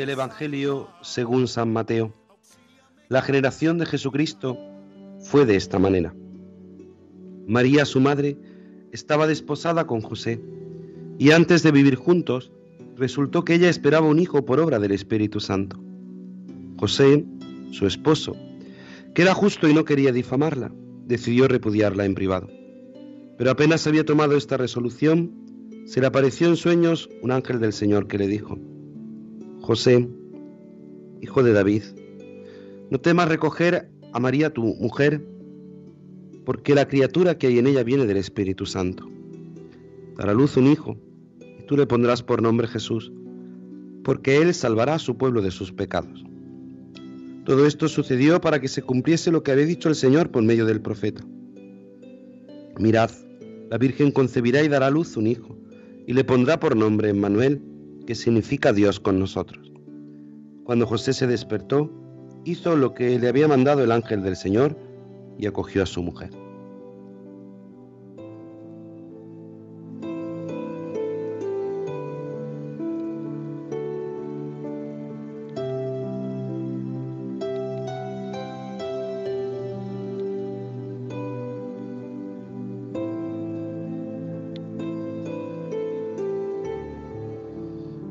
Del Evangelio según San Mateo. La generación de Jesucristo fue de esta manera. María, su madre, estaba desposada con José, y antes de vivir juntos, resultó que ella esperaba un hijo por obra del Espíritu Santo. José, su esposo, que era justo y no quería difamarla, decidió repudiarla en privado. Pero apenas había tomado esta resolución, se le apareció en sueños un ángel del Señor que le dijo, José, hijo de David, no temas recoger a María tu mujer, porque la criatura que hay en ella viene del Espíritu Santo. Dará luz un hijo, y tú le pondrás por nombre Jesús, porque él salvará a su pueblo de sus pecados. Todo esto sucedió para que se cumpliese lo que había dicho el Señor por medio del profeta. Mirad, la Virgen concebirá y dará luz un hijo, y le pondrá por nombre Emmanuel, que significa Dios con nosotros. Cuando José se despertó, hizo lo que le había mandado el ángel del Señor y acogió a su mujer.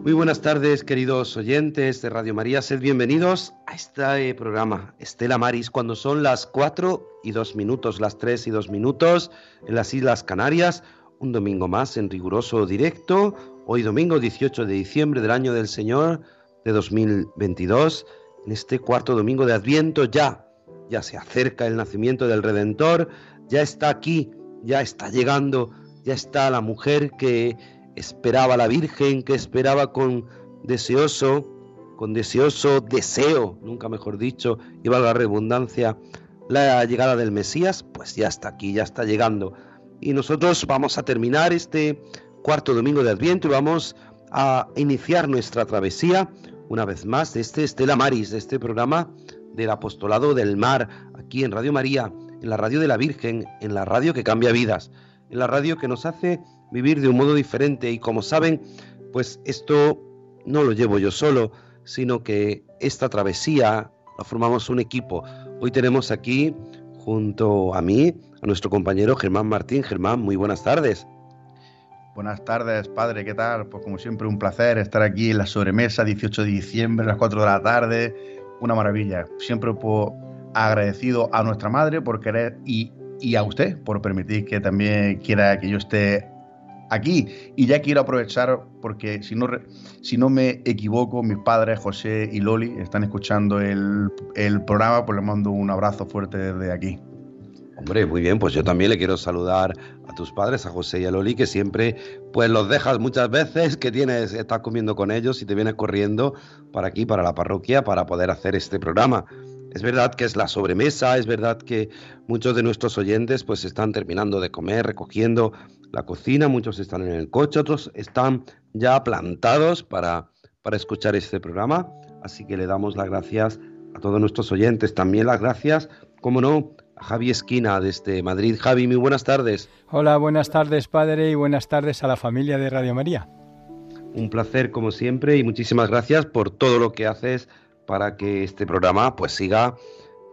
Muy buenas tardes, queridos oyentes de Radio María. Sed bienvenidos a este programa Estela Maris, cuando son las 4 y 2 minutos, las 3 y 2 minutos en las Islas Canarias. Un domingo más en riguroso directo. Hoy domingo 18 de diciembre del año del Señor de 2022. En este cuarto domingo de Adviento ya, ya se acerca el nacimiento del Redentor. Ya está aquí, ya está llegando, ya está la mujer que esperaba la Virgen, que esperaba con deseoso, con deseoso deseo, nunca mejor dicho, y la redundancia, la llegada del Mesías, pues ya está aquí, ya está llegando. Y nosotros vamos a terminar este cuarto domingo de Adviento y vamos a iniciar nuestra travesía una vez más de este Estela Maris, de este programa del Apostolado del Mar, aquí en Radio María, en la radio de la Virgen, en la radio que cambia vidas, en la radio que nos hace vivir de un modo diferente y como saben, pues esto no lo llevo yo solo, sino que esta travesía la formamos un equipo. Hoy tenemos aquí junto a mí a nuestro compañero Germán Martín. Germán, muy buenas tardes. Buenas tardes, padre, ¿qué tal? Pues como siempre un placer estar aquí en la sobremesa 18 de diciembre a las 4 de la tarde. Una maravilla. Siempre pues, agradecido a nuestra madre por querer y, y a usted por permitir que también quiera que yo esté aquí. Y ya quiero aprovechar, porque si no, si no me equivoco, mis padres, José y Loli, están escuchando el, el programa, pues les mando un abrazo fuerte desde aquí. Hombre, muy bien, pues yo también le quiero saludar a tus padres, a José y a Loli, que siempre pues los dejas muchas veces, que tienes, estás comiendo con ellos y te vienes corriendo para aquí, para la parroquia, para poder hacer este programa. Es verdad que es la sobremesa, es verdad que muchos de nuestros oyentes pues están terminando de comer, recogiendo la cocina, muchos están en el coche, otros están ya plantados para, para escuchar este programa. Así que le damos las gracias a todos nuestros oyentes. También las gracias, como no, a Javi Esquina desde Madrid. Javi, muy buenas tardes. Hola, buenas tardes, padre, y buenas tardes a la familia de Radio María. Un placer, como siempre, y muchísimas gracias por todo lo que haces para que este programa pues siga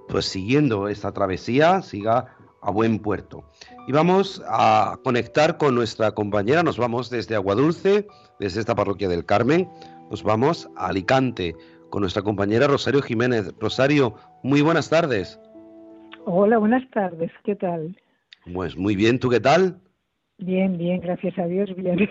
pues siguiendo esta travesía, siga a buen puerto. Y vamos a conectar con nuestra compañera, nos vamos desde Aguadulce, desde esta parroquia del Carmen, nos vamos a Alicante con nuestra compañera Rosario Jiménez. Rosario, muy buenas tardes. Hola, buenas tardes, ¿qué tal? Pues muy bien, ¿tú qué tal? Bien, bien, gracias a Dios, bien.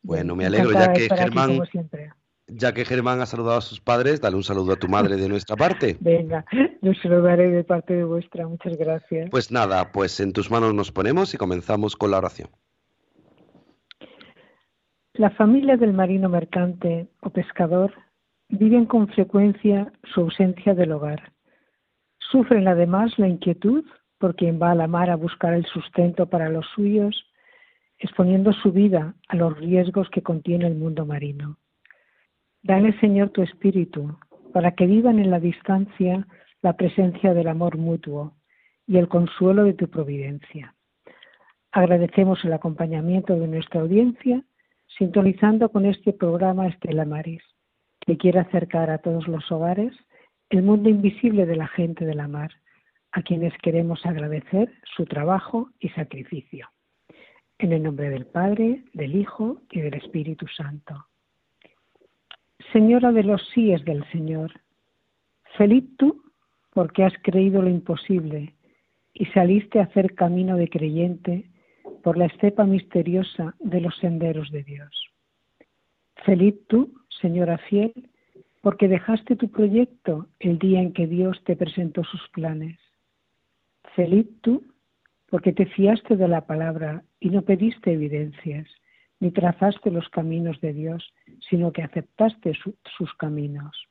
Bueno, me alegro ya que Germán... siempre. Ya que Germán ha saludado a sus padres, dale un saludo a tu madre de nuestra parte. Venga, yo se lo daré de parte de vuestra. Muchas gracias. Pues nada, pues en tus manos nos ponemos y comenzamos con la oración. La familia del marino mercante o pescador viven con frecuencia su ausencia del hogar. Sufren además la inquietud por quien va a la mar a buscar el sustento para los suyos, exponiendo su vida a los riesgos que contiene el mundo marino. Dale, Señor, tu espíritu, para que vivan en la distancia la presencia del amor mutuo y el consuelo de tu providencia. Agradecemos el acompañamiento de nuestra audiencia, sintonizando con este programa Estela Maris, que quiere acercar a todos los hogares el mundo invisible de la gente de la mar, a quienes queremos agradecer su trabajo y sacrificio. En el nombre del Padre, del Hijo y del Espíritu Santo. Señora de los síes del Señor, feliz tú porque has creído lo imposible y saliste a hacer camino de creyente por la estepa misteriosa de los senderos de Dios. Feliz tú, Señora fiel, porque dejaste tu proyecto el día en que Dios te presentó sus planes. Feliz tú, porque te fiaste de la palabra y no pediste evidencias, ni trazaste los caminos de Dios, sino que aceptaste sus caminos.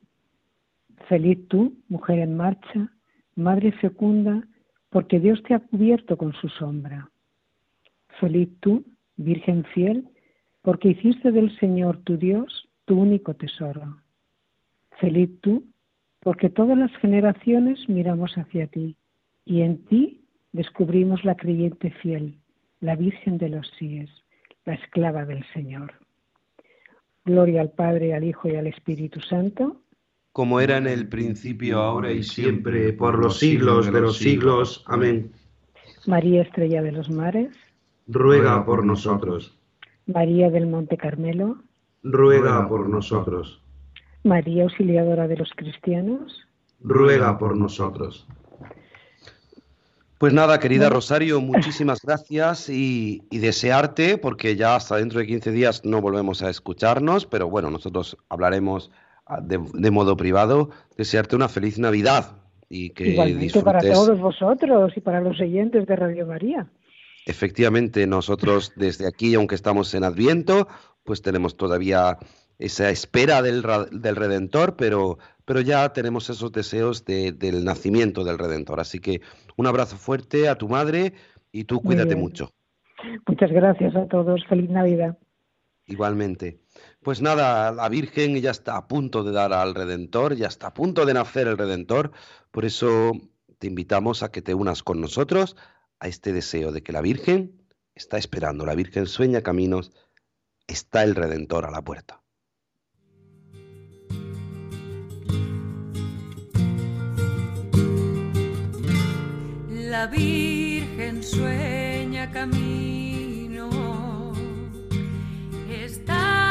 Feliz tú, mujer en marcha, madre fecunda, porque Dios te ha cubierto con su sombra. Feliz tú, Virgen fiel, porque hiciste del Señor tu Dios tu único tesoro. Feliz tú, porque todas las generaciones miramos hacia ti y en ti descubrimos la creyente fiel, la Virgen de los Síes, la esclava del Señor. Gloria al Padre, al Hijo y al Espíritu Santo. Como era en el principio, ahora y siempre, por los siglos de los siglos. Amén. María Estrella de los Mares. Ruega por nosotros. María del Monte Carmelo. Ruega por nosotros. María Auxiliadora de los Cristianos. Ruega por nosotros. Pues nada, querida Rosario, muchísimas gracias y, desearte, porque ya hasta dentro de 15 días no volvemos a escucharnos, pero bueno, nosotros hablaremos ah, de, modo privado, desearte una feliz Navidad y que Igualmente para todos vosotros y para los oyentes de Radio María. Efectivamente, nosotros desde aquí, aunque estamos en Adviento, pues tenemos todavía esa espera del, del Redentor, pero, pero ya tenemos esos deseos del nacimiento del Redentor. Así que un abrazo fuerte a tu madre y tú cuídate mucho. Muchas gracias a todos. Feliz Navidad. Igualmente. Pues nada, la Virgen ya está a punto de dar al Redentor, ya está a punto de nacer el Redentor. Por eso te invitamos a que te unas con nosotros a este deseo de que la Virgen está esperando. La Virgen sueña caminos, está el Redentor a la puerta. La Virgen sueña camino. Está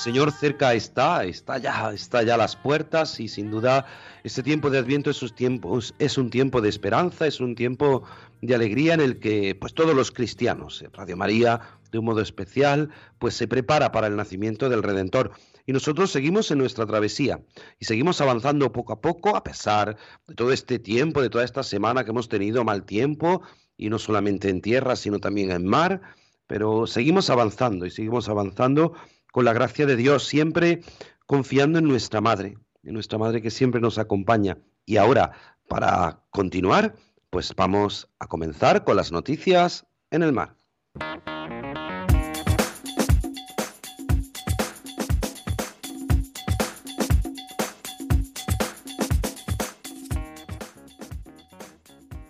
Señor cerca está, está ya, está ya a las puertas y sin duda este tiempo de Adviento es un tiempo, es un tiempo de esperanza, es un tiempo de alegría en el que pues todos los cristianos, Radio María de un modo especial, pues se prepara para el nacimiento del Redentor. Y nosotros seguimos en nuestra travesía y seguimos avanzando poco a poco a pesar de todo este tiempo, de toda esta semana que hemos tenido mal tiempo y no solamente en tierra, sino también en mar, pero seguimos avanzando y seguimos avanzando con la gracia de Dios, siempre confiando en nuestra Madre, en nuestra Madre que siempre nos acompaña. Y ahora, para continuar, pues vamos a comenzar con las noticias en el mar.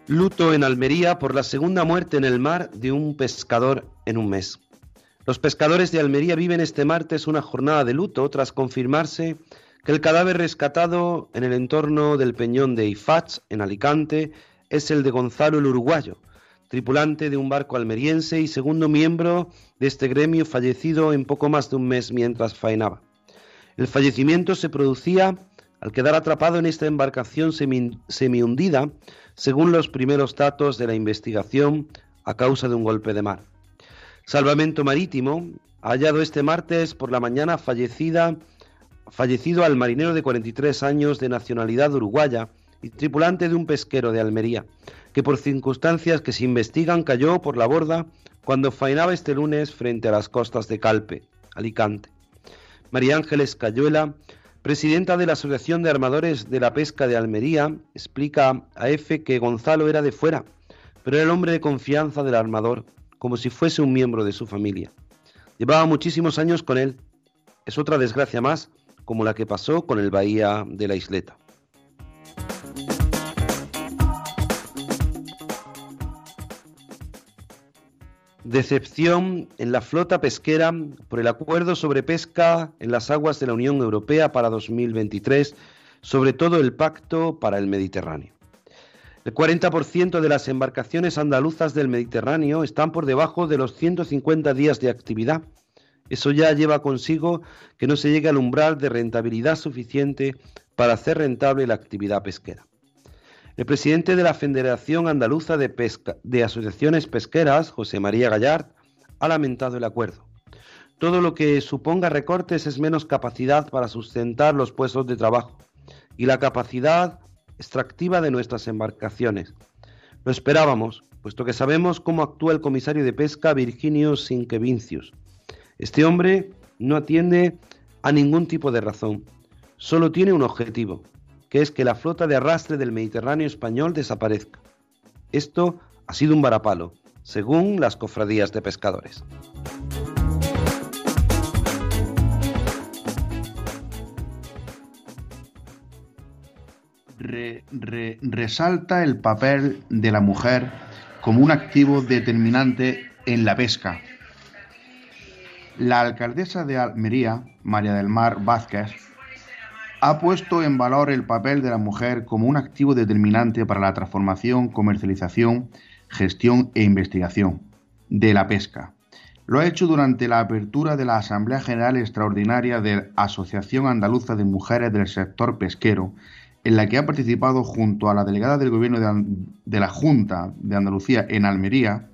Luto en Almería por la segunda muerte en el mar de un pescador en un mes. Los pescadores de Almería viven este martes una jornada de luto tras confirmarse que el cadáver rescatado en el entorno del peñón de Ifach, en Alicante, es el de Gonzalo el Uruguayo, tripulante de un barco almeriense y segundo miembro de este gremio fallecido en poco más de un mes mientras faenaba. El fallecimiento se producía al quedar atrapado en esta embarcación semi-hundida, según los primeros datos de la investigación, a causa de un golpe de mar. Salvamento Marítimo ha hallado este martes por la mañana fallecida, fallecido al marinero de 43 años de nacionalidad uruguaya y tripulante de un pesquero de Almería, que por circunstancias que se investigan cayó por la borda cuando faenaba este lunes frente a las costas de Calpe, Alicante. María Ángeles Cayuela, presidenta de la Asociación de Armadores de la Pesca de Almería, explica a EFE que Gonzalo era de fuera, pero era el hombre de confianza del armador como si fuese un miembro de su familia. Llevaba muchísimos años con él. Es otra desgracia más, como la que pasó con el Bahía de la Isleta. Decepción en la flota pesquera por el acuerdo sobre pesca en las aguas de la Unión Europea para 2023, sobre todo el pacto para el Mediterráneo. El 40% de las embarcaciones andaluzas del Mediterráneo están por debajo de los 150 días de actividad. Eso ya lleva consigo que no se llegue al umbral de rentabilidad suficiente para hacer rentable la actividad pesquera. El presidente de la Federación Andaluza de, Asociaciones Pesqueras, José María Gallard, ha lamentado el acuerdo. Todo lo que suponga recortes es menos capacidad para sustentar los puestos de trabajo y la capacidad extractiva de nuestras embarcaciones. Lo esperábamos, puesto que sabemos cómo actúa el comisario de pesca Virginio Sinquevincius. Este hombre no atiende a ningún tipo de razón, solo tiene un objetivo, que es que la flota de arrastre del Mediterráneo español desaparezca. Esto ha sido un varapalo, según las cofradías de pescadores. Resalta el papel de la mujer como un activo determinante en la pesca. La alcaldesa de Almería, María del Mar Vázquez, ha puesto en valor el papel de la mujer como un activo determinante para la transformación, comercialización, gestión e investigación de la pesca. Lo ha hecho durante la apertura de la Asamblea General Extraordinaria de la Asociación Andaluza de Mujeres del Sector Pesquero, en la que ha participado junto a la delegada del Gobierno de, la Junta de Andalucía en Almería,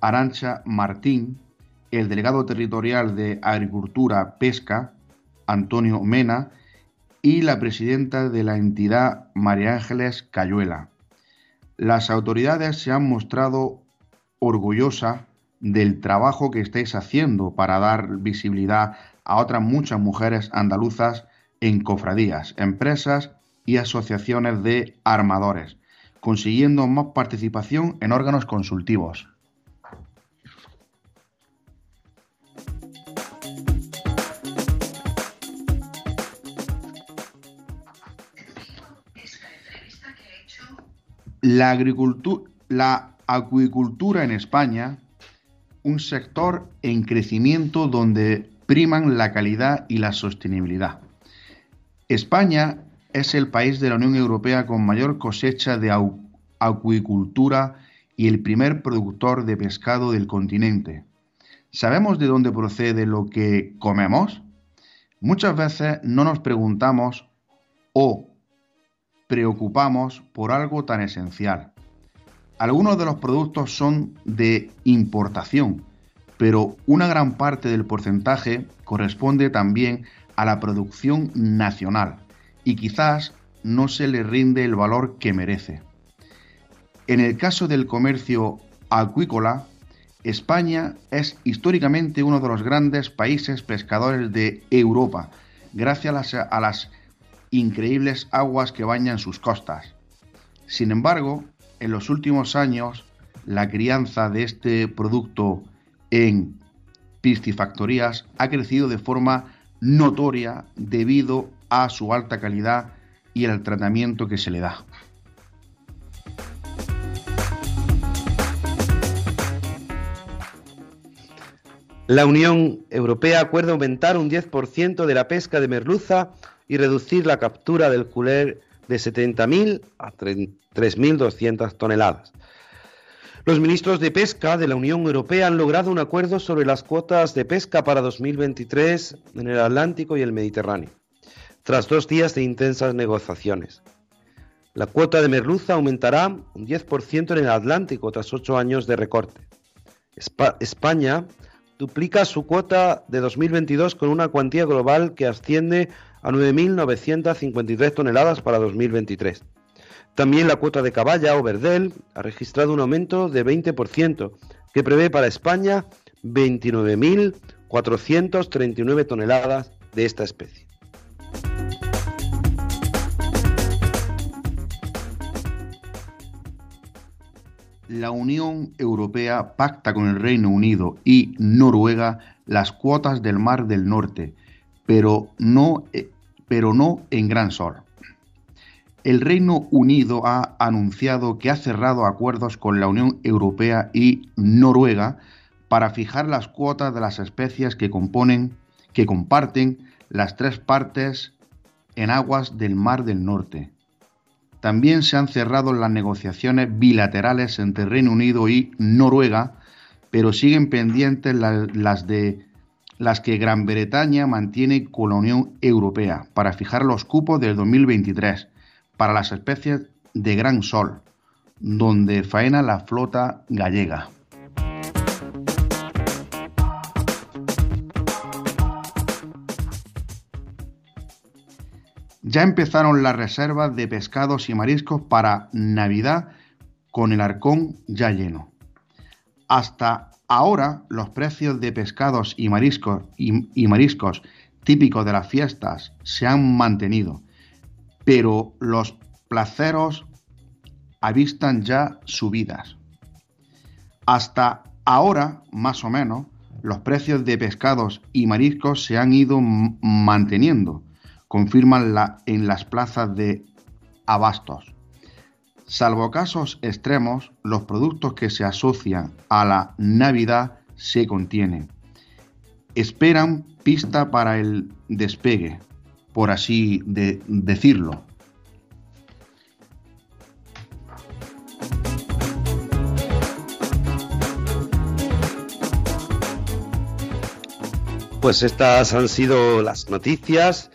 Arancha Martín, el delegado territorial de Agricultura Pesca, Antonio Mena, y la presidenta de la entidad, María Ángeles Cayuela. Las autoridades se han mostrado orgullosas del trabajo que estáis haciendo para dar visibilidad a otras muchas mujeres andaluzas en cofradías, empresas y asociaciones de armadores, consiguiendo más participación en órganos consultivos. La, agricultura, la acuicultura en España, un sector en crecimiento donde priman la calidad y la sostenibilidad. España es el país de la Unión Europea con mayor cosecha de acuicultura y el primer productor de pescado del continente. ¿Sabemos de dónde procede lo que comemos? Muchas veces no nos preguntamos o preocupamos por algo tan esencial. Algunos de los productos son de importación, pero una gran parte del porcentaje corresponde también a la producción nacional y quizás no se le rinde el valor que merece. En el caso del comercio acuícola, España es históricamente uno de los grandes países pescadores de Europa, gracias a las, increíbles aguas que bañan sus costas. Sin embargo, en los últimos años, la crianza de este producto en piscifactorías ha crecido de forma notoria debido a su alta calidad y el tratamiento que se le da. La Unión Europea acuerda aumentar un 10% de la pesca de merluza y reducir la captura del culer de 70.000 a 3.200 toneladas. Los ministros de Pesca de la Unión Europea han logrado un acuerdo sobre las cuotas de pesca para 2023 en el Atlántico y el Mediterráneo tras dos días de intensas negociaciones. La cuota de merluza aumentará un 10% en el Atlántico tras ocho años de recorte. España duplica su cuota de 2022 con una cuantía global que asciende a 9.953 toneladas para 2023. También la cuota de caballa o verdel ha registrado un aumento de 20%, que prevé para España 29.439 toneladas de esta especie. La Unión Europea pacta con el Reino Unido y Noruega las cuotas del Mar del Norte, pero no, eh, en Gran Sol. El Reino Unido ha anunciado que ha cerrado acuerdos con la Unión Europea y Noruega para fijar las cuotas de las especies que componen, que comparten las tres partes en aguas del Mar del Norte. También se han cerrado las negociaciones bilaterales entre Reino Unido y Noruega, pero siguen pendientes las, de las que Gran Bretaña mantiene con la Unión Europea para fijar los cupos del 2023 para las especies de gran sol, donde faena la flota gallega. Ya empezaron las reservas de pescados y mariscos para Navidad con el arcón ya lleno. Hasta ahora los precios de pescados y mariscos, y, mariscos típicos de las fiestas se han mantenido, pero los placeros avistan ya subidas. Hasta ahora, más o menos, los precios de pescados y mariscos se han ido manteniendo, confirman la, en las plazas de abastos. Salvo casos extremos, los productos que se asocian a la Navidad se contienen. esperan pista para el despegue, por así de decirlo. Pues estas han sido las noticias,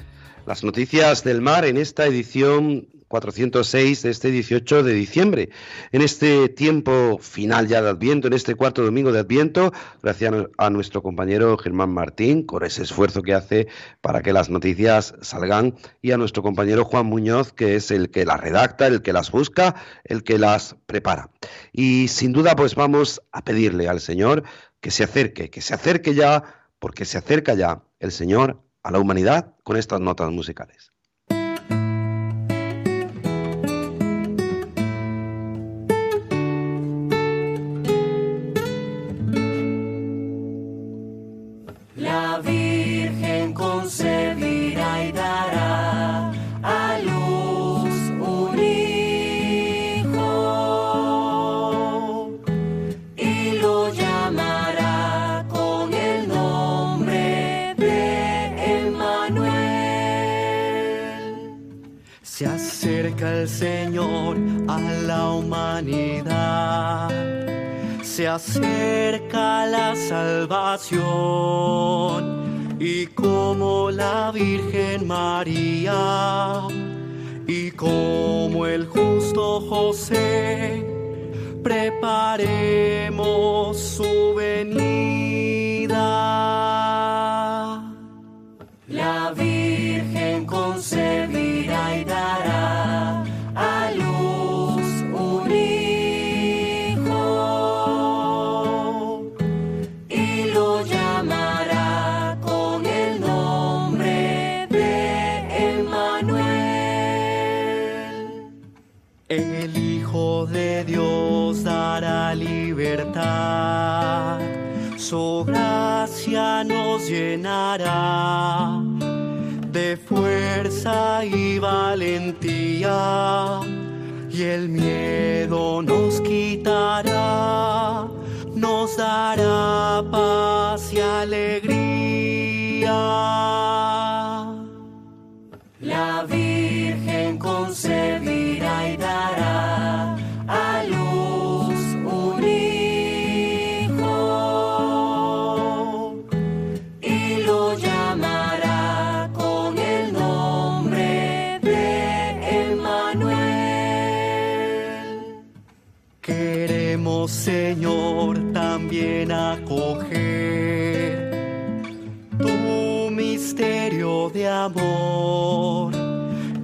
las noticias del mar en esta edición 406 de este 18 de diciembre. En este tiempo final ya de Adviento, en este cuarto domingo de Adviento, gracias a nuestro compañero Germán Martín, por ese esfuerzo que hace para que las noticias salgan, y a nuestro compañero Juan Muñoz, que es el que las redacta, el que las busca, el que las prepara. Y sin duda, pues vamos a pedirle al Señor que se acerque, que se acerque ya, porque se acerca ya el Señor a la humanidad con estas notas musicales. Se acerca la salvación y como la Virgen María y como el justo José preparemos su venida. El Hijo de Dios dará libertad, su gracia nos llenará de fuerza y valentía, y el miedo nos quitará, nos dará paz y alegría. Señor, también acoger tu misterio de amor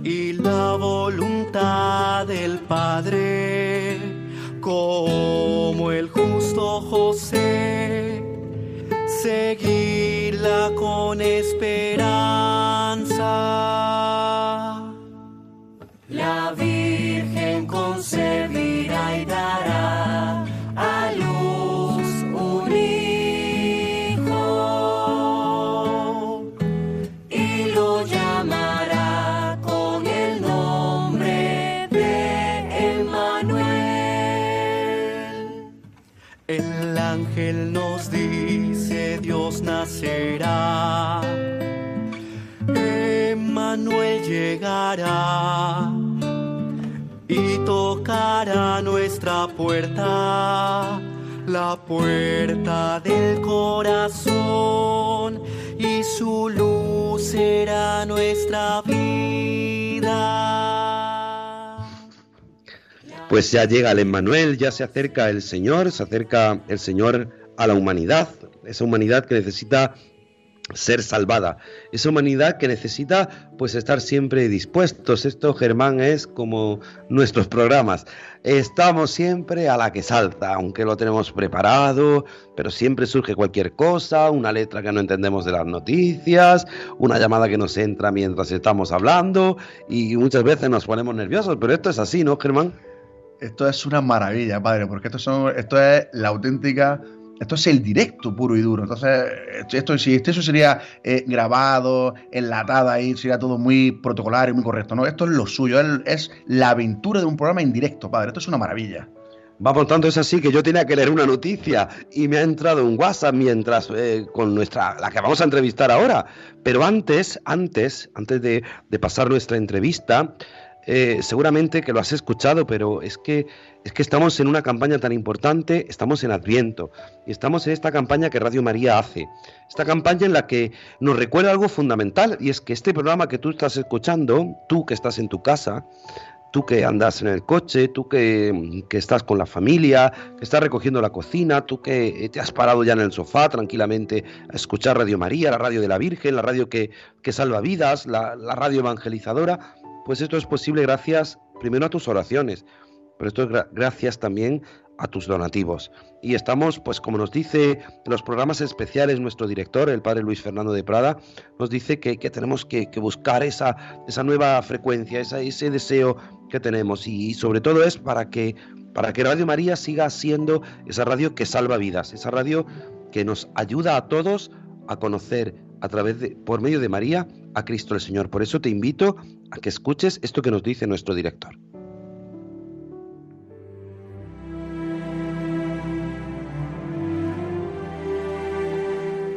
y la voluntad del Padre, como el justo José, seguirla con esperanza. Y tocará nuestra puerta, la puerta del corazón, y su luz será nuestra vida. Pues ya llega el Emmanuel, ya se acerca el Señor, se acerca el Señor a la humanidad, esa humanidad que necesita ser salvada, esa humanidad que necesita pues estar siempre dispuestos. Esto Germán es como nuestros programas. Estamos siempre a la que salta, aunque lo tenemos preparado, pero siempre surge cualquier cosa, una letra que no entendemos de las noticias, una llamada que nos entra mientras estamos hablando y muchas veces nos ponemos nerviosos, pero esto es así, ¿no, Germán? Esto es una maravilla, padre, porque son, esto es la auténtica. Esto es el directo puro y duro. Entonces, esto, si esto sería eh, grabado, enlatado ahí, sería todo muy protocolario, muy correcto. No, esto es lo suyo, es, la aventura de un programa en directo, padre. Esto es una maravilla. Vamos, tanto es así que yo tenía que leer una noticia y me ha entrado un WhatsApp mientras eh, con nuestra, la que vamos a entrevistar ahora. Pero antes, antes, antes de, de pasar nuestra entrevista, eh, seguramente que lo has escuchado, pero es que, es que estamos en una campaña tan importante, estamos en Adviento y estamos en esta campaña que Radio María hace. Esta campaña en la que nos recuerda algo fundamental y es que este programa que tú estás escuchando, tú que estás en tu casa, tú que andas en el coche, tú que, estás con la familia, que estás recogiendo la cocina, tú que te has parado ya en el sofá tranquilamente a escuchar Radio María, la radio de la Virgen, la radio que, que salva vidas, la, la radio evangelizadora, pues esto es posible gracias primero a tus oraciones, pero esto es gra gracias también a tus donativos. Y estamos, pues como nos dice en los programas especiales nuestro director, el padre Luis Fernando de Prada, nos dice que, que tenemos que, buscar esa, esa nueva frecuencia, ese deseo que tenemos. Y, sobre todo es para que, para que Radio María siga siendo esa radio que salva vidas, esa radio que nos ayuda a todos a conocer a través de, por medio de María, a Cristo el Señor. Por eso te invito a que escuches esto que nos dice nuestro director.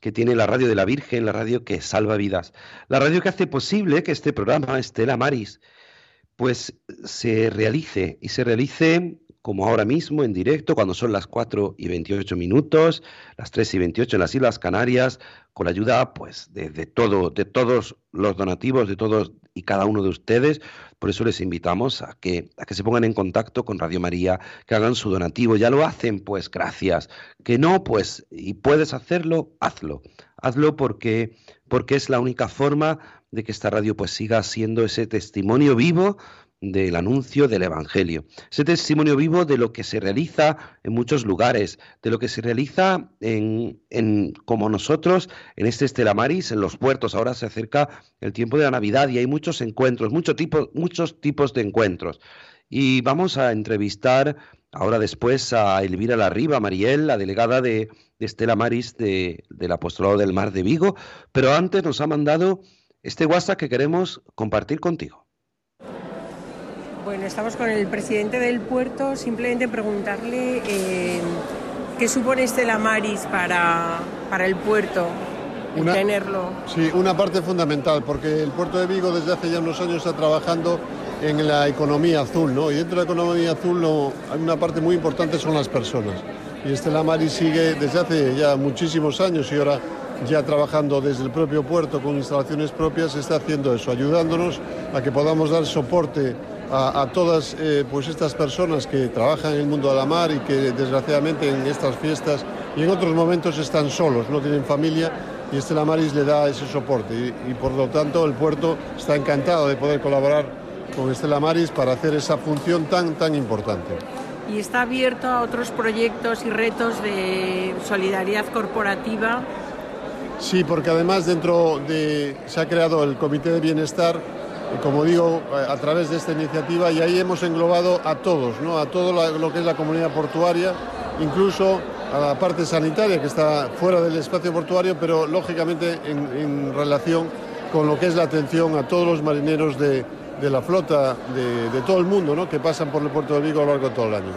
que, tiene la radio de la Virgen, la radio que salva vidas, la radio que hace posible que este programa, Estela Maris, pues se realice y se realice como ahora mismo en directo, cuando son las 4 y 28 minutos, las 3 y 28 en las Islas Canarias, con la ayuda pues de, todo, de todos los donativos, de todos y cada uno de ustedes. Por eso les invitamos a que, a que se pongan en contacto con Radio María, que hagan su donativo. Ya lo hacen, pues gracias. Que no, pues, y puedes hacerlo, hazlo. Hazlo porque, porque es la única forma de que esta radio pues siga siendo ese testimonio vivo del anuncio del Evangelio. Ese testimonio vivo de lo que se realiza en muchos lugares, de lo que se realiza en, como nosotros en este Estela Maris, en los puertos. Ahora se acerca el tiempo de la Navidad y hay muchos encuentros, muchos tipos, muchos tipos de encuentros. Y vamos a entrevistar ahora después a Elvira Larriba, Mariel, la delegada de, de Estela Maris de, del Apostolado del Mar de Vigo, pero antes nos ha mandado este WhatsApp que queremos compartir contigo. Bueno, estamos con el presidente del puerto, simplemente preguntarle eh, qué supone Estela Maris para, para el puerto, una, tenerlo. Sí, una parte fundamental, porque el puerto de Vigo desde hace ya unos años está trabajando en la economía azul, ¿no? Y dentro de la economía azul no, hay una parte muy importante son las personas. Y Estela Maris sigue desde hace ya muchísimos años y ahora ya trabajando desde el propio puerto con instalaciones propias, está haciendo eso, ayudándonos a que podamos dar soporte a, a todas eh, pues estas personas que trabajan en el mundo de la mar y que desgraciadamente en estas fiestas y en otros momentos están solos, no tienen familia y Estela Maris le da ese soporte y, y por lo tanto el puerto está encantado de poder colaborar con Estela Maris para hacer esa función tan, tan importante. Y está abierto a otros proyectos y retos de solidaridad corporativa Sí, porque además dentro de se ha creado el Comité de Bienestar, como digo, a través de esta iniciativa y ahí hemos englobado a todos, ¿no? a todo lo que es la comunidad portuaria, incluso a la parte sanitaria que está fuera del espacio portuario, pero lógicamente en, relación con lo que es la atención a todos los marineros de, de la flota de, de, todo el mundo ¿no? que pasan por el puerto de Vigo a lo largo de todo el año.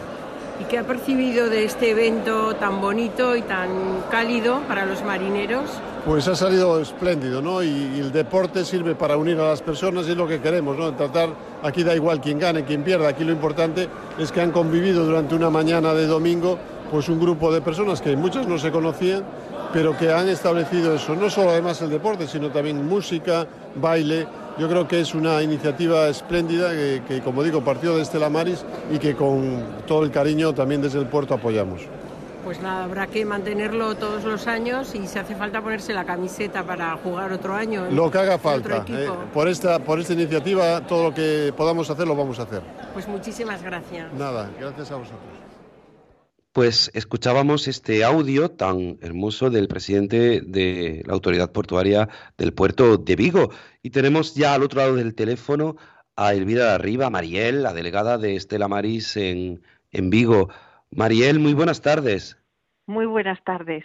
¿Y qué ha percibido de este evento tan bonito y tan cálido para los marineros? Pues ha salido espléndido, ¿no? Y, el deporte sirve para unir a las personas y es lo que queremos, ¿no? Tratar, aquí da igual quién gane, quién pierda, aquí lo importante es que han convivido durante una mañana de domingo, pues un grupo de personas que muchas no se conocían, pero que han establecido eso, no solo además el deporte, sino también música, baile. Yo creo que es una iniciativa espléndida que, que como digo, partió de Estela Maris y que con todo el cariño también desde el puerto apoyamos pues nada, habrá que mantenerlo todos los años y si hace falta ponerse la camiseta para jugar otro año. Lo que haga falta. Eh, por, esta, por esta iniciativa, todo lo que podamos hacer lo vamos a hacer. Pues muchísimas gracias. Nada, gracias a vosotros. Pues escuchábamos este audio tan hermoso del presidente de la autoridad portuaria del puerto de Vigo. Y tenemos ya al otro lado del teléfono a Elvira de Arriba, Mariel, la delegada de Estela Maris en, en Vigo. Mariel, muy buenas tardes. Muy buenas tardes.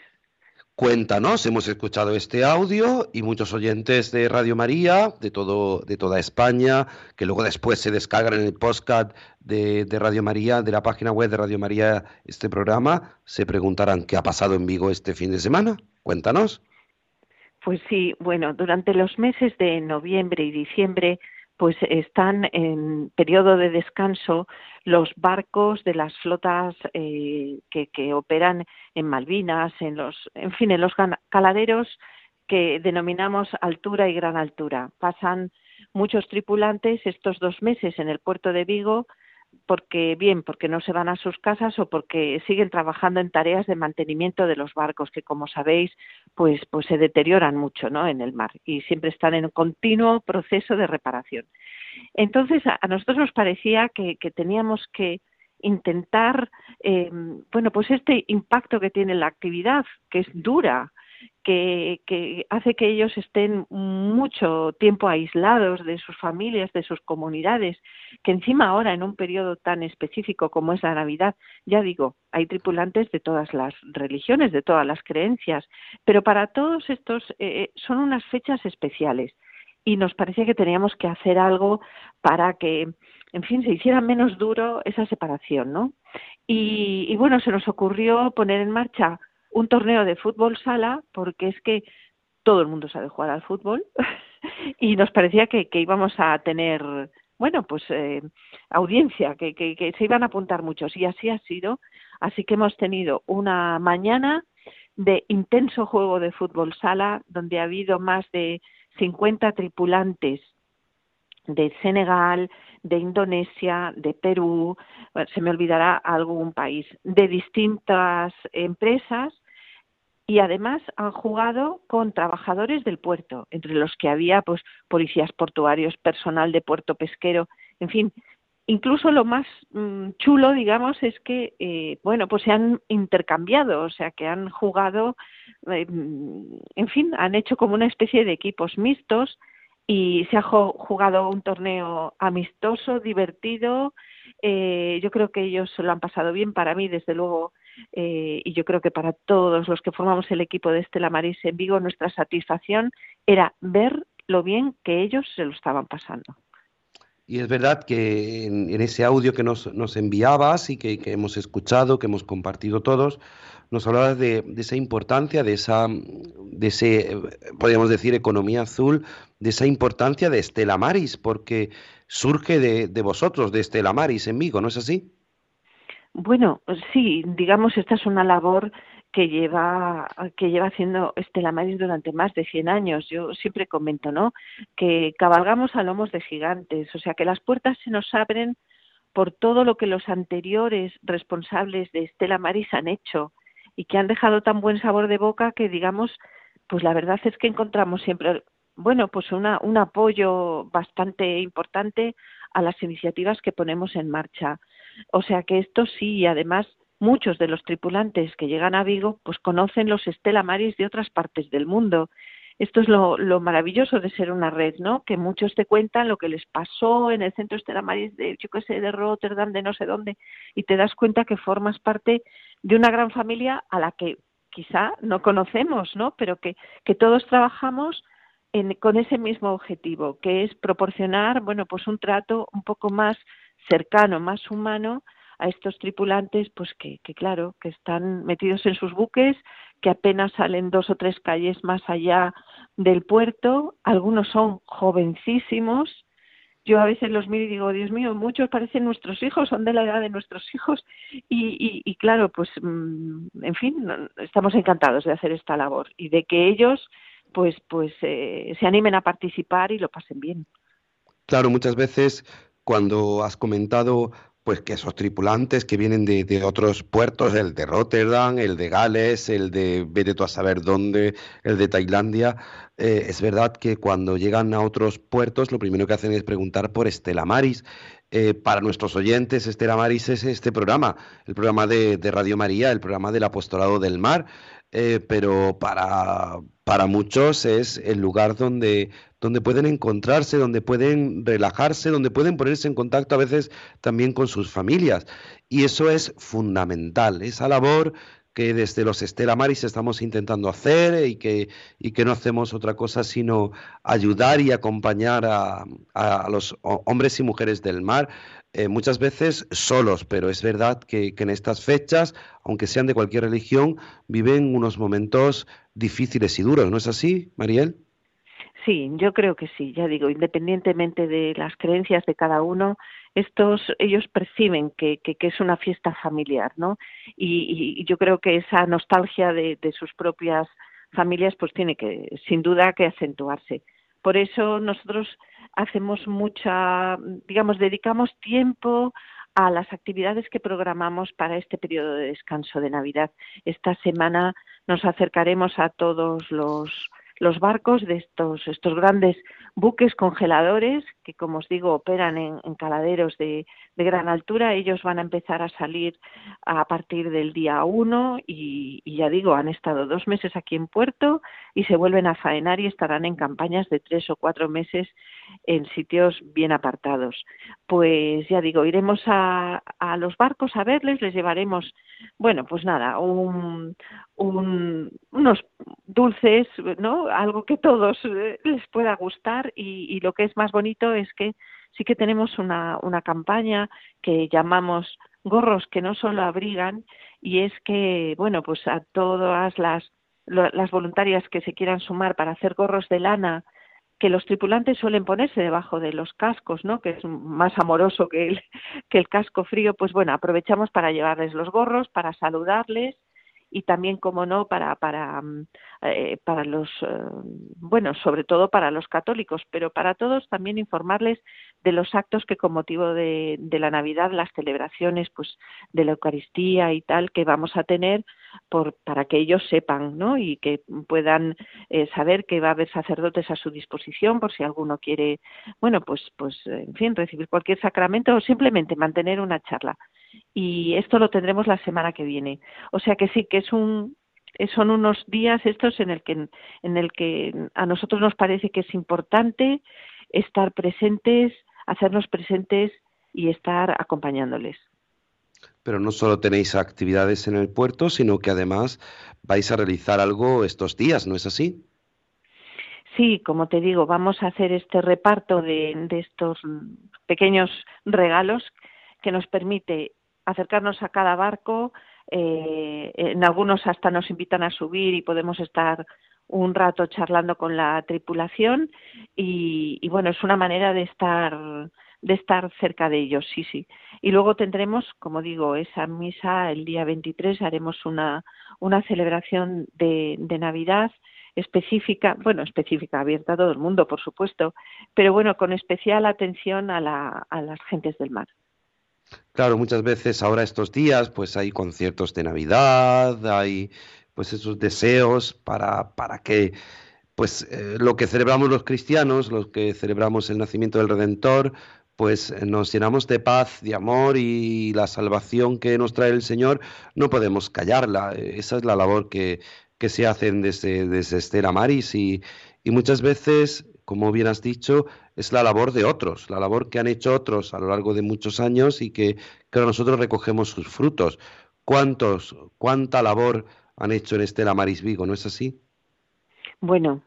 Cuéntanos, hemos escuchado este audio y muchos oyentes de Radio María, de todo, de toda España, que luego después se descargan en el podcast de, de, Radio María, de la página web de Radio María, este programa, se preguntarán qué ha pasado en Vigo este fin de semana. Cuéntanos. Pues sí, bueno, durante los meses de noviembre y diciembre pues están en periodo de descanso los barcos de las flotas eh, que, operan en Malvinas, en los, en fin, en los caladeros que denominamos altura y gran altura. Pasan muchos tripulantes estos dos meses en el puerto de Vigo porque bien porque no se van a sus casas o porque siguen trabajando en tareas de mantenimiento de los barcos que como sabéis pues pues se deterioran mucho no en el mar y siempre están en continuo proceso de reparación. Entonces a, nosotros nos parecía que, teníamos que intentar eh, bueno pues este impacto que tiene la actividad que es dura que, hace que ellos estén mucho tiempo aislados de sus familias, de sus comunidades, que encima ahora en un periodo tan específico como es la Navidad, ya digo, hay tripulantes de todas las religiones, de todas las creencias, pero para todos estos eh, eh, son unas fechas especiales y nos parecía que teníamos que hacer algo para que, en fin, se hiciera menos duro esa separación, ¿no? y bueno, se nos ocurrió poner en marcha un torneo de fútbol sala, porque es que todo el mundo sabe jugar al fútbol y nos parecía que, íbamos a tener, bueno, pues eh, audiencia, que, que, se iban a apuntar muchos y así ha sido. Así que hemos tenido una mañana de intenso juego de fútbol sala, donde ha habido más de 50 tripulantes de Senegal, de Indonesia, de Perú, se me olvidará algún país, de distintas empresas y además han jugado con trabajadores del puerto, entre los que había pues policías portuarios, personal de puerto pesquero, en fin, incluso lo más mm, chulo, digamos, es que eh, bueno, pues se han intercambiado, o sea, que han jugado, eh, en fin, han hecho como una especie de equipos mixtos y se ha jugado un torneo amistoso, divertido. Eh, yo creo que ellos lo han pasado bien. Para mí, desde luego, eh, y yo creo que para todos los que formamos el equipo de Estela Maris en Vigo, nuestra satisfacción era ver lo bien que ellos se lo estaban pasando. Y es verdad que en, ese audio que nos, enviabas y que, hemos escuchado, que hemos compartido todos, nos hablabas de, esa importancia, de esa, de ese, podríamos decir, economía azul, de esa importancia de Estela Maris, porque surge de, de vosotros, de Estela Maris en Vigo, ¿no es así? Bueno, sí, digamos, esta es una labor que lleva que lleva haciendo Estela Maris durante más de 100 años. Yo siempre comento, ¿no? Que cabalgamos a lomos de gigantes, o sea, que las puertas se nos abren por todo lo que los anteriores responsables de Estela Maris han hecho y que han dejado tan buen sabor de boca que digamos, pues la verdad es que encontramos siempre bueno, pues una, un apoyo bastante importante a las iniciativas que ponemos en marcha. O sea que esto sí, y además muchos de los tripulantes que llegan a Vigo pues conocen los Estela Maris de otras partes del mundo. Esto es lo, lo, maravilloso de ser una red, ¿no? Que muchos te cuentan lo que les pasó en el centro Estela Maris de, yo qué sé, de Rotterdam, de no sé dónde, y te das cuenta que formas parte de una gran familia a la que quizá no conocemos, ¿no? Pero que, que todos trabajamos en, con ese mismo objetivo, que es proporcionar, bueno, pues un trato un poco más cercano, más humano a estos tripulantes, pues que, que, claro, que están metidos en sus buques, que apenas salen dos o tres calles más allá del puerto, algunos son jovencísimos. Yo a veces los miro y digo, Dios mío, muchos parecen nuestros hijos, son de la edad de nuestros hijos. Y, y, claro, pues, mm, en fin, estamos encantados de hacer esta labor y de que ellos, pues, pues, eh, se animen a participar y lo pasen bien. Claro, muchas veces cuando has comentado pues que esos tripulantes que vienen de, otros puertos, el de Rotterdam, el de Gales, el de vete tú a saber dónde, el de Tailandia, eh, es verdad que cuando llegan a otros puertos lo primero que hacen es preguntar por Estela Maris. Eh, para nuestros oyentes, Estela Maris es este programa, el programa de, de Radio María, el programa del Apostolado del Mar, eh, pero para, para muchos es el lugar donde, donde pueden encontrarse, donde pueden relajarse, donde pueden ponerse en contacto a veces también con sus familias. Y eso es fundamental, esa labor que desde los Estela Maris estamos intentando hacer y que, y que no hacemos otra cosa sino ayudar y acompañar a, a los hombres y mujeres del mar eh, muchas veces solos, pero es verdad que, en estas fechas, aunque sean de cualquier religión, viven unos momentos difíciles y duros, ¿no es así, Mariel? Sí, yo creo que sí, ya digo, independientemente de las creencias de cada uno, estos ellos perciben que, que, es una fiesta familiar, ¿no? Y, yo creo que esa nostalgia de, de, sus propias familias, pues tiene que, sin duda, que acentuarse. Por eso nosotros hacemos mucha, digamos, dedicamos tiempo a las actividades que programamos para este periodo de descanso de Navidad. Esta semana nos acercaremos a todos los los barcos de estos, estos grandes buques congeladores que, como os digo, operan en, caladeros de, de, gran altura. Ellos van a empezar a salir a partir del día 1 y, y, ya digo, han estado dos meses aquí en puerto y se vuelven a faenar y estarán en campañas de tres o cuatro meses en sitios bien apartados. Pues ya digo, iremos a, a los barcos a verles, les llevaremos, bueno, pues nada, un, un, unos dulces, ¿no? Algo que todos eh, les pueda gustar y, y, lo que es más bonito es que sí que tenemos una, una campaña que llamamos gorros que no solo abrigan y es que, bueno, pues a todas las, las voluntarias que se quieran sumar para hacer gorros de lana que los tripulantes suelen ponerse debajo de los cascos, ¿no? Que es más amoroso que el, que el casco frío, pues bueno, aprovechamos para llevarles los gorros, para saludarles y también, como no, para, para, mm, eh, para los, eh, bueno, sobre todo para los católicos, pero para todos también informarles de los actos que con motivo de, de la Navidad, las celebraciones, pues, de la Eucaristía y tal, que vamos a tener por, para que ellos sepan, ¿no? Y que puedan eh, saber que va a haber sacerdotes a su disposición por si alguno quiere, bueno, pues, pues, en fin, recibir cualquier sacramento o simplemente mantener una charla y esto lo tendremos la semana que viene. O sea que sí, que es un son unos días estos en el que en el que a nosotros nos parece que es importante estar presentes, hacernos presentes y estar acompañándoles. Pero no solo tenéis actividades en el puerto, sino que además vais a realizar algo estos días, ¿no es así? Sí, como te digo, vamos a hacer este reparto de, de estos pequeños regalos que nos permite acercarnos a cada barco, eh, en algunos hasta nos invitan a subir y podemos estar un rato charlando con la tripulación y, bueno, es una manera de estar de estar cerca de ellos, sí, sí. Y luego tendremos, como digo, esa misa el día 23, haremos una, una celebración de, de Navidad específica, bueno, específica, abierta a todo el mundo, por supuesto, pero bueno, con especial atención a, la, a las gentes del mar. Claro, muchas veces ahora estos días pues hay conciertos de Navidad, hay pues esos deseos para, para que pues eh, lo que celebramos los cristianos, lo que celebramos el nacimiento del Redentor, pues eh, nos llenamos de paz, de amor y la salvación que nos trae el Señor, no podemos callarla. Esa es la labor que, que se hace desde, desde Estela Maris y, y muchas veces, como bien has dicho, es la labor de otros, la labor que han hecho otros a lo largo de muchos años y que, que nosotros recogemos sus frutos. ¿Cuántos, cuánta labor han hecho en este Maris Vigo, no es así? Bueno,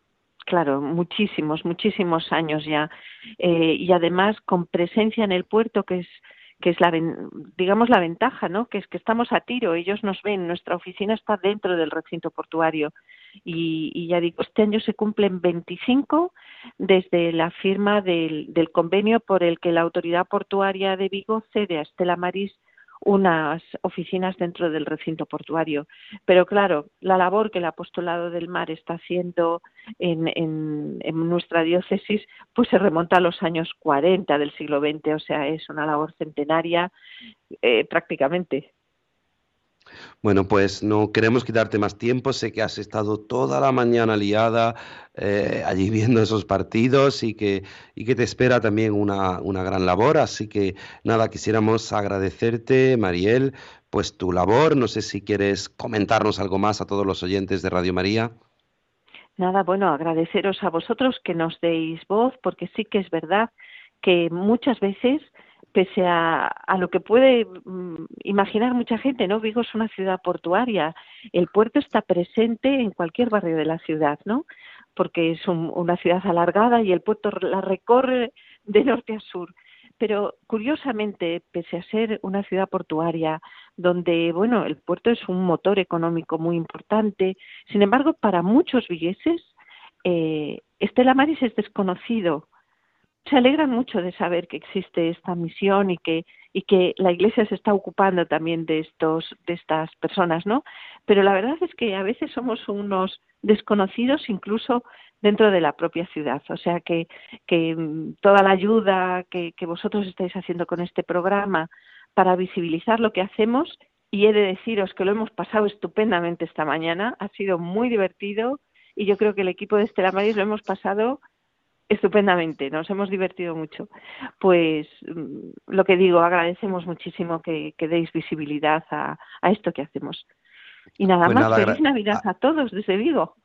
claro, muchísimos, muchísimos años ya. Eh, y además con presencia en el puerto, que es que es la digamos la ventaja, ¿no? Que es que estamos a tiro, ellos nos ven, nuestra oficina está dentro del recinto portuario y ya digo, este año se cumplen 25 desde la firma del, del convenio por el que la autoridad portuaria de Vigo cede a Estela Maris unas oficinas dentro del recinto portuario. Pero claro, la labor que el apostolado del mar está haciendo en, nuestra diócesis, pues se remonta a los años 40 del siglo XX, o sea, es una labor centenaria eh, prácticamente. Bueno, pues no queremos quitarte más tiempo. Sé que has estado toda la mañana liada eh, allí viendo esos partidos y que, y que te espera también una, una gran labor. Así que nada, quisiéramos agradecerte, Mariel, pues tu labor. No sé si quieres comentarnos algo más a todos los oyentes de Radio María. Nada, bueno, agradeceros a vosotros que nos deis voz, porque sí que es verdad que muchas veces pese a, a, lo que puede mm, imaginar mucha gente, ¿no? Vigo es una ciudad portuaria. El puerto está presente en cualquier barrio de la ciudad, ¿no? Porque es una ciudad alargada y el puerto la recorre de norte a sur. Pero curiosamente, pese a ser una ciudad portuaria, donde, bueno, el puerto es un motor económico muy importante, sin embargo, para muchos vigueses, eh, Estela Maris es desconocido se alegran mucho de saber que existe esta misión y que y que la Iglesia se está ocupando también de estos de estas personas, ¿no? Pero la verdad es que a veces somos unos desconocidos incluso dentro de la propia ciudad, o sea que que mm, toda la ayuda que, que vosotros estáis haciendo con este programa para visibilizar lo que hacemos y he de deciros que lo hemos pasado estupendamente esta mañana, ha sido muy divertido y yo creo que el equipo de Estela Maris lo hemos pasado estupendamente, nos hemos divertido mucho. Pues mm, lo que digo, agradecemos muchísimo que, deis visibilidad a, esto que hacemos. Y nada pues más, feliz Navidad a todos desde Vigo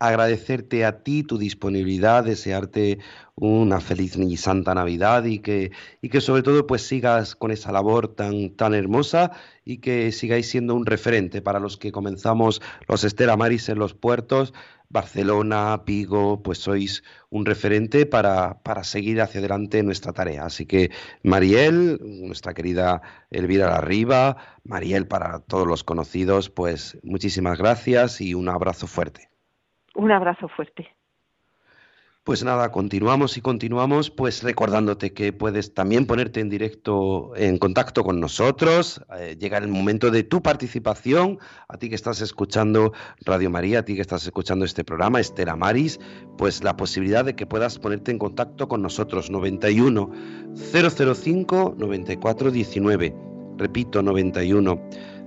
agradecerte a ti tu disponibilidad, desearte una feliz y santa Navidad y que, y que sobre todo pues sigas con esa labor tan, tan hermosa y que sigáis siendo un referente para los que comenzamos los Estela Maris en los puertos Barcelona, Vigo, pues sois un referente para, para, seguir hacia adelante nuestra tarea. Así que Mariel, nuestra querida Elvira Larriba, Mariel para todos los conocidos, pues muchísimas gracias y un abrazo fuerte. Un abrazo fuerte. Pues nada, continuamos y continuamos, pues recordándote que puedes también ponerte en directo en contacto con nosotros. Eh, llega el momento de tu participación. A ti que estás escuchando Radio María, a ti que estás escuchando este programa, Estela Maris, pues la posibilidad de que puedas ponerte en contacto con nosotros. 91 005 94 19. Repito, 91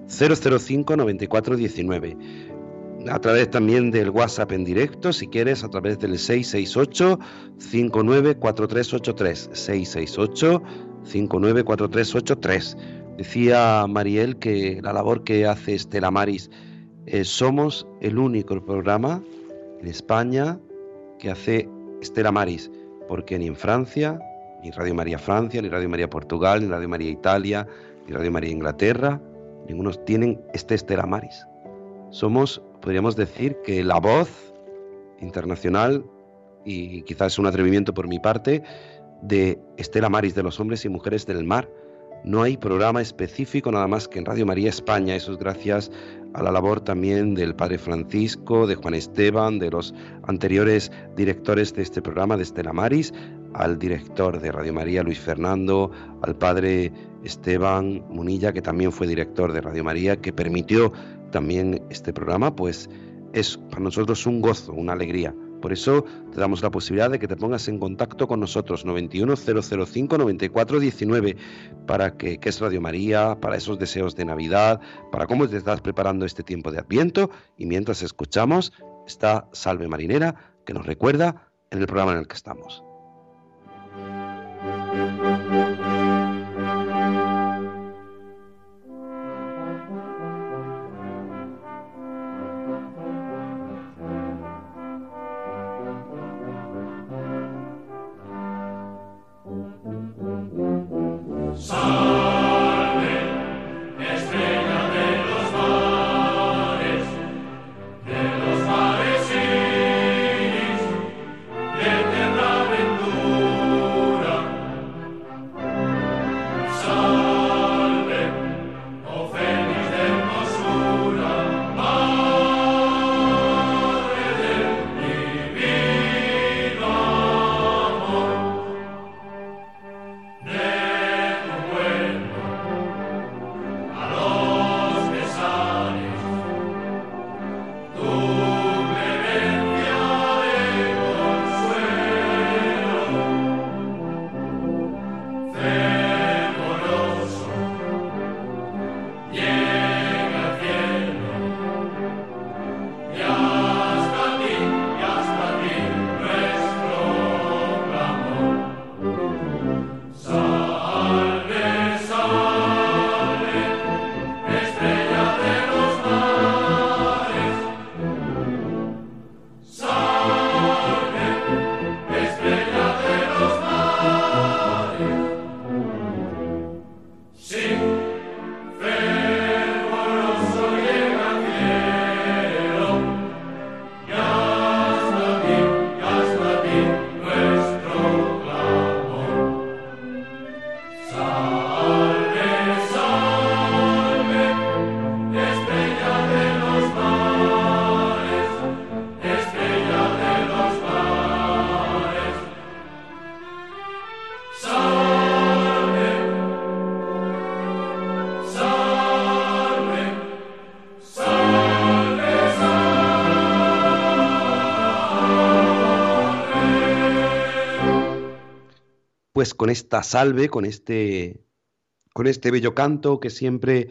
005 94 19 a través también del WhatsApp en directo, si quieres, a través del 668-594383. 668-594383. Decía Mariel que la labor que hace Estela Maris, eh, somos el único programa en España que hace Estela Maris, porque ni en Francia, ni Radio María Francia, ni Radio María Portugal, ni Radio María Italia, ni Radio María Inglaterra, ninguno tienen este Estela Maris. Somos podríamos decir que la voz internacional, y quizás es un atrevimiento por mi parte, de Estela Maris de los hombres y mujeres del mar. No hay programa específico nada más que en Radio María España. Eso es gracias a la labor también del Padre Francisco, de Juan Esteban, de los anteriores directores de este programa, de Estela Maris, al director de Radio María, Luis Fernando, al Padre Esteban Munilla, que también fue director de Radio María, que permitió también este programa, pues es para nosotros un gozo, una alegría. Por eso te damos la posibilidad de que te pongas en contacto con nosotros, 91005-9419, para que, es Radio María, para esos deseos de Navidad, para cómo te estás preparando este tiempo de Adviento. Y mientras escuchamos esta Salve Marinera que nos recuerda en el programa en el que estamos. Pues con esta salve, con este, con este bello canto que siempre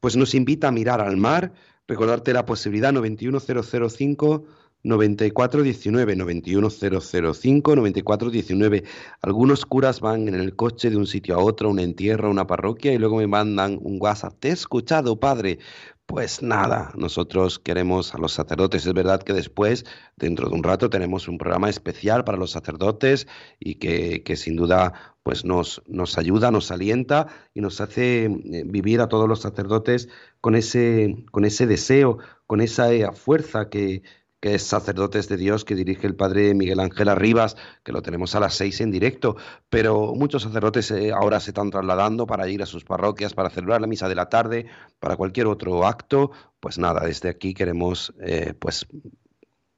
pues nos invita a mirar al mar, recordarte la posibilidad 91005 9419 91005 9419. Algunos curas van en el coche de un sitio a otro, un entierro, una parroquia y luego me mandan un WhatsApp. Te he escuchado, padre. Pues nada, nosotros queremos a los sacerdotes. Es verdad que después, dentro de un rato, tenemos un programa especial para los sacerdotes y que, que sin duda pues nos, nos ayuda, nos alienta y nos hace eh, vivir a todos los sacerdotes con ese, con ese deseo, con esa eh, fuerza que, que es sacerdotes de Dios, que dirige el padre Miguel Ángel Arribas, que lo tenemos a las seis en directo, pero muchos sacerdotes eh, ahora se están trasladando para ir a sus parroquias, para celebrar la misa de la tarde, para cualquier otro acto. Pues nada, desde aquí queremos eh, pues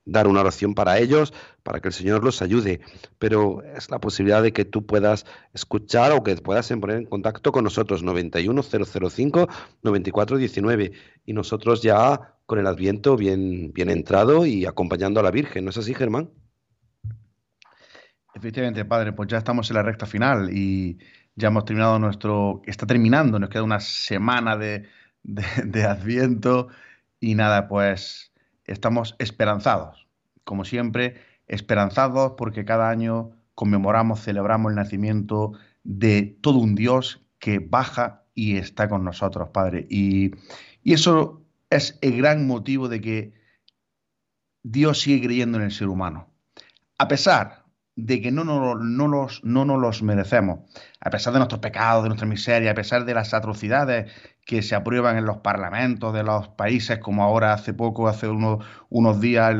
dar una oración para ellos, para que el Señor los ayude, pero es la posibilidad de que tú puedas escuchar o que puedas poner en contacto con nosotros, 91005-9419, y nosotros ya con el Adviento bien, bien entrado y acompañando a la Virgen, ¿no es así, Germán? Efectivamente, Padre, pues ya estamos en la recta final y ya hemos terminado nuestro, está terminando, nos queda una semana de, de Adviento y nada, pues estamos esperanzados, como siempre, esperanzados porque cada año conmemoramos, celebramos el nacimiento de todo un Dios que baja y está con nosotros, Padre. Y, eso es el gran motivo de que Dios sigue creyendo en el ser humano. A pesar de que no, no, no, los, no nos los merecemos, a pesar de nuestros pecados, de nuestra miseria, a pesar de las atrocidades que se aprueban en los parlamentos de los países, como ahora hace poco, hace unos, unos días,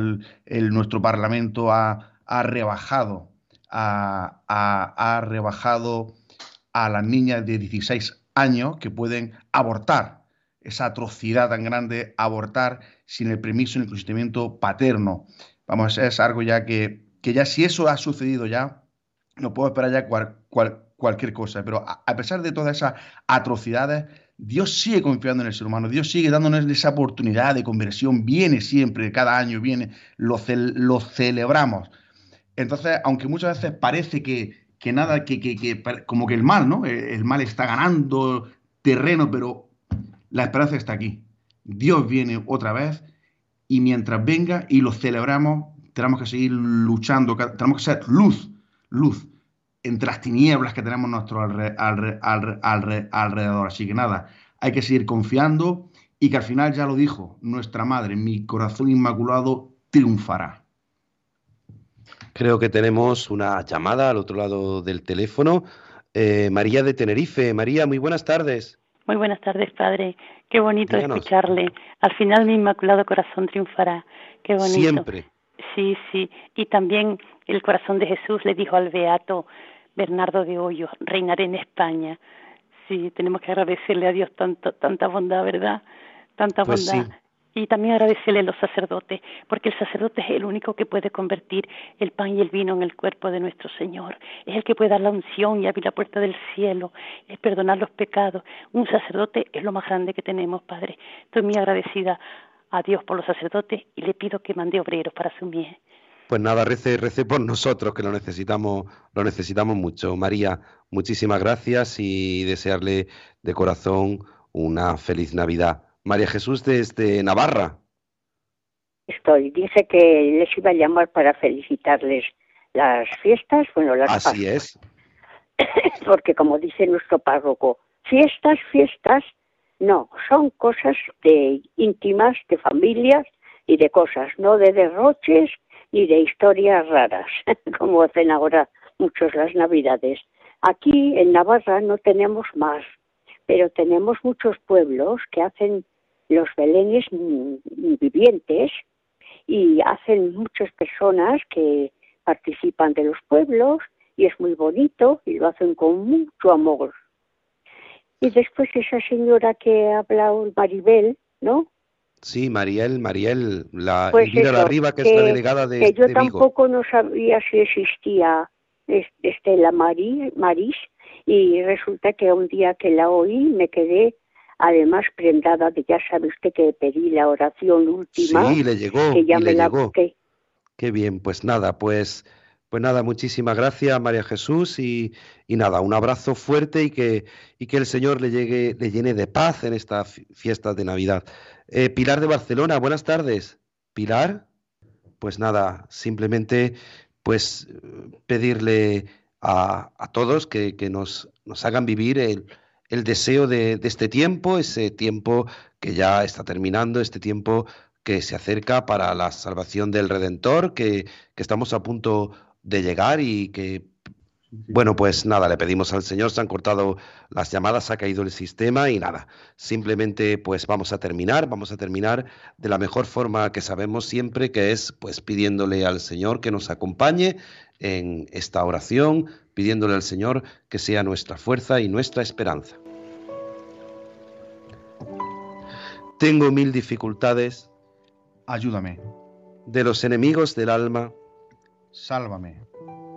el, nuestro parlamento ha, ha rebajado, ha, ha, rebajado a las niñas de 16 años que pueden abortar, esa atrocidad tan grande, abortar sin el permiso ni el consentimiento paterno. Vamos, es algo ya que, que ya si eso ha sucedido ya, no puedo esperar ya cualquier cosa. Pero a, pesar de todas esas atrocidades, Dios sigue confiando en el ser humano, Dios sigue dándonos esa oportunidad de conversión, viene siempre, cada año viene, lo, celebramos. Entonces, aunque muchas veces parece que, que nada, que, que, como que el mal, ¿no? El mal está ganando terreno, pero la esperanza está aquí. Dios viene otra vez y mientras venga y lo celebramos, tenemos que seguir luchando, tenemos que ser luz, luz entre las tinieblas que tenemos nuestro alrededor. Así que nada, hay que seguir confiando y que al final ya lo dijo nuestra madre, mi corazón inmaculado triunfará. Creo que tenemos una llamada al otro lado del teléfono. Eh, María de Tenerife. María, muy buenas tardes. Muy buenas tardes, padre. Qué bonito escucharle. Al final mi inmaculado corazón triunfará. Qué bonito. Siempre. Sí, sí. Y también el corazón de Jesús le dijo al beato Bernardo de Hoyos, reinaré en España. Sí, tenemos que agradecerle a Dios tanto, tanta bondad, ¿verdad? Tanta pues bondad. Y también agradecerle a los sacerdotes, porque el sacerdote es el único que puede convertir el pan y el vino en el cuerpo de nuestro Señor. Es el que puede dar la unción y abrir la puerta del cielo, es perdonar los pecados. Un sacerdote es lo más grande que tenemos, Padre. Estoy muy agradecida a Dios por los sacerdotes y le pido que mande obreros para su mies pues nada, rece por nosotros, que lo necesitamos, lo necesitamos mucho. María, muchísimas gracias y desearle de corazón una feliz Navidad. María Jesús desde Navarra. Estoy. Dice que les iba a llamar para felicitarles las fiestas, bueno, las Así es. Porque como dice nuestro párroco, fiestas, fiestas, no, son cosas de íntimas, de familias y de cosas, no de derroches ni de historias raras, como hacen ahora muchos las Navidades. Aquí en Navarra no tenemos más, pero tenemos muchos pueblos que hacen los belenes vivientes y hacen muchas personas que participan de los pueblos y es muy bonito y lo hacen con mucho amor. Y después esa señora que ha hablado, Maribel, ¿no? Sí, Mariel, Mariel, la pues de Arriba, que, es la delegada de que yo tampoco no sabía si existía Estela Marí, Marís y resulta que un día que la oí me quedé además prendada de ya sabe usted que pedí la oración última. Sí, le llegó, que ya me la llegó. Qué bien, pues nada, pues Pues nada, muchísimas gracias María Jesús y, y nada, un abrazo fuerte y que, y que el Señor le, llegue, le llene de paz en estas fiestas de Navidad. Eh, Pilar de Barcelona, buenas tardes. Pilar, pues nada, simplemente pues pedirle a, a todos que, que nos, nos, hagan vivir el, el deseo de, este tiempo, ese tiempo que ya está terminando, este tiempo que se acerca para la salvación del Redentor, que, que estamos a punto de llegar y que, bueno, pues nada, le pedimos al Señor, se han cortado las llamadas, ha caído el sistema y nada, simplemente pues vamos a terminar, vamos a terminar de la mejor forma que sabemos siempre, que es pues pidiéndole al Señor que nos acompañe en esta oración, pidiéndole al Señor que sea nuestra fuerza y nuestra esperanza. Tengo mil dificultades. Ayúdame. De los enemigos del alma Sálvame.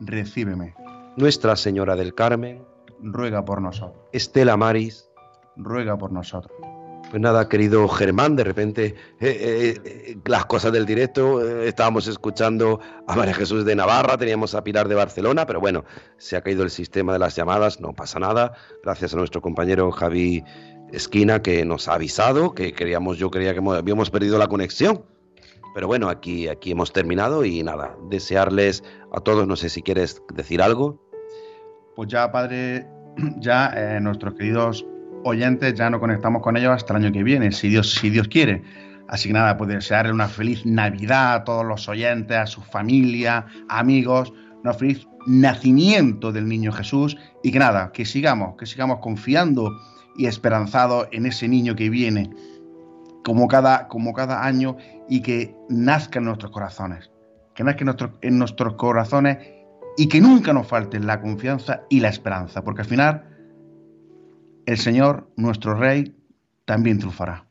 recíbeme. Nuestra Señora del Carmen, ruega por nosotros. Estela Maris, ruega por nosotros. Pues nada, querido Germán, de repente eh, eh, eh, las cosas del directo, eh, estábamos escuchando a María Jesús de Navarra, teníamos a Pilar de Barcelona, pero bueno, se ha caído el sistema de las llamadas, no pasa nada, gracias a nuestro compañero Javi Esquina que nos ha avisado, que queríamos, yo creía que habíamos perdido la conexión. Pero bueno, aquí, aquí hemos terminado y nada, desearles a todos, no sé si quieres decir algo. Pues ya, padre, ya eh, nuestros queridos oyentes ya no conectamos con ellos hasta el año que viene, si Dios, si Dios quiere. Así que nada, pues desearle una feliz Navidad a todos los oyentes, a su familia, amigos, una feliz nacimiento del niño Jesús y que nada, que sigamos, que sigamos confiando y esperanzados en ese niño que viene como cada, como cada año y que nazca en nuestros corazones, que nazca en, nuestro, en nuestros corazones y que nunca nos falte la confianza y la esperanza, porque al final el Señor, nuestro Rey, también triunfará.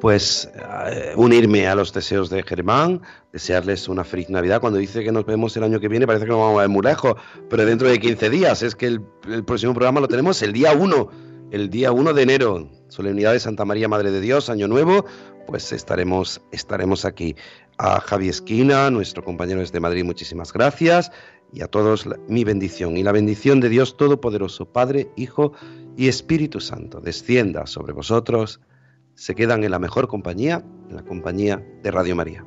Pues uh, unirme a los deseos de Germán, desearles una feliz Navidad. Cuando dice que nos vemos el año que viene, parece que nos vamos a ver muy lejos, pero dentro de 15 días. Es que el, el próximo programa lo tenemos el día 1, el día 1 de enero, solemnidad de Santa María, Madre de Dios, Año Nuevo, pues estaremos, estaremos aquí. A Javi Esquina, nuestro compañero desde Madrid, muchísimas gracias. Y a todos mi bendición. Y la bendición de Dios Todopoderoso, Padre, Hijo y Espíritu Santo, descienda sobre vosotros. Se quedan en la mejor compañía, en la compañía de Radio María.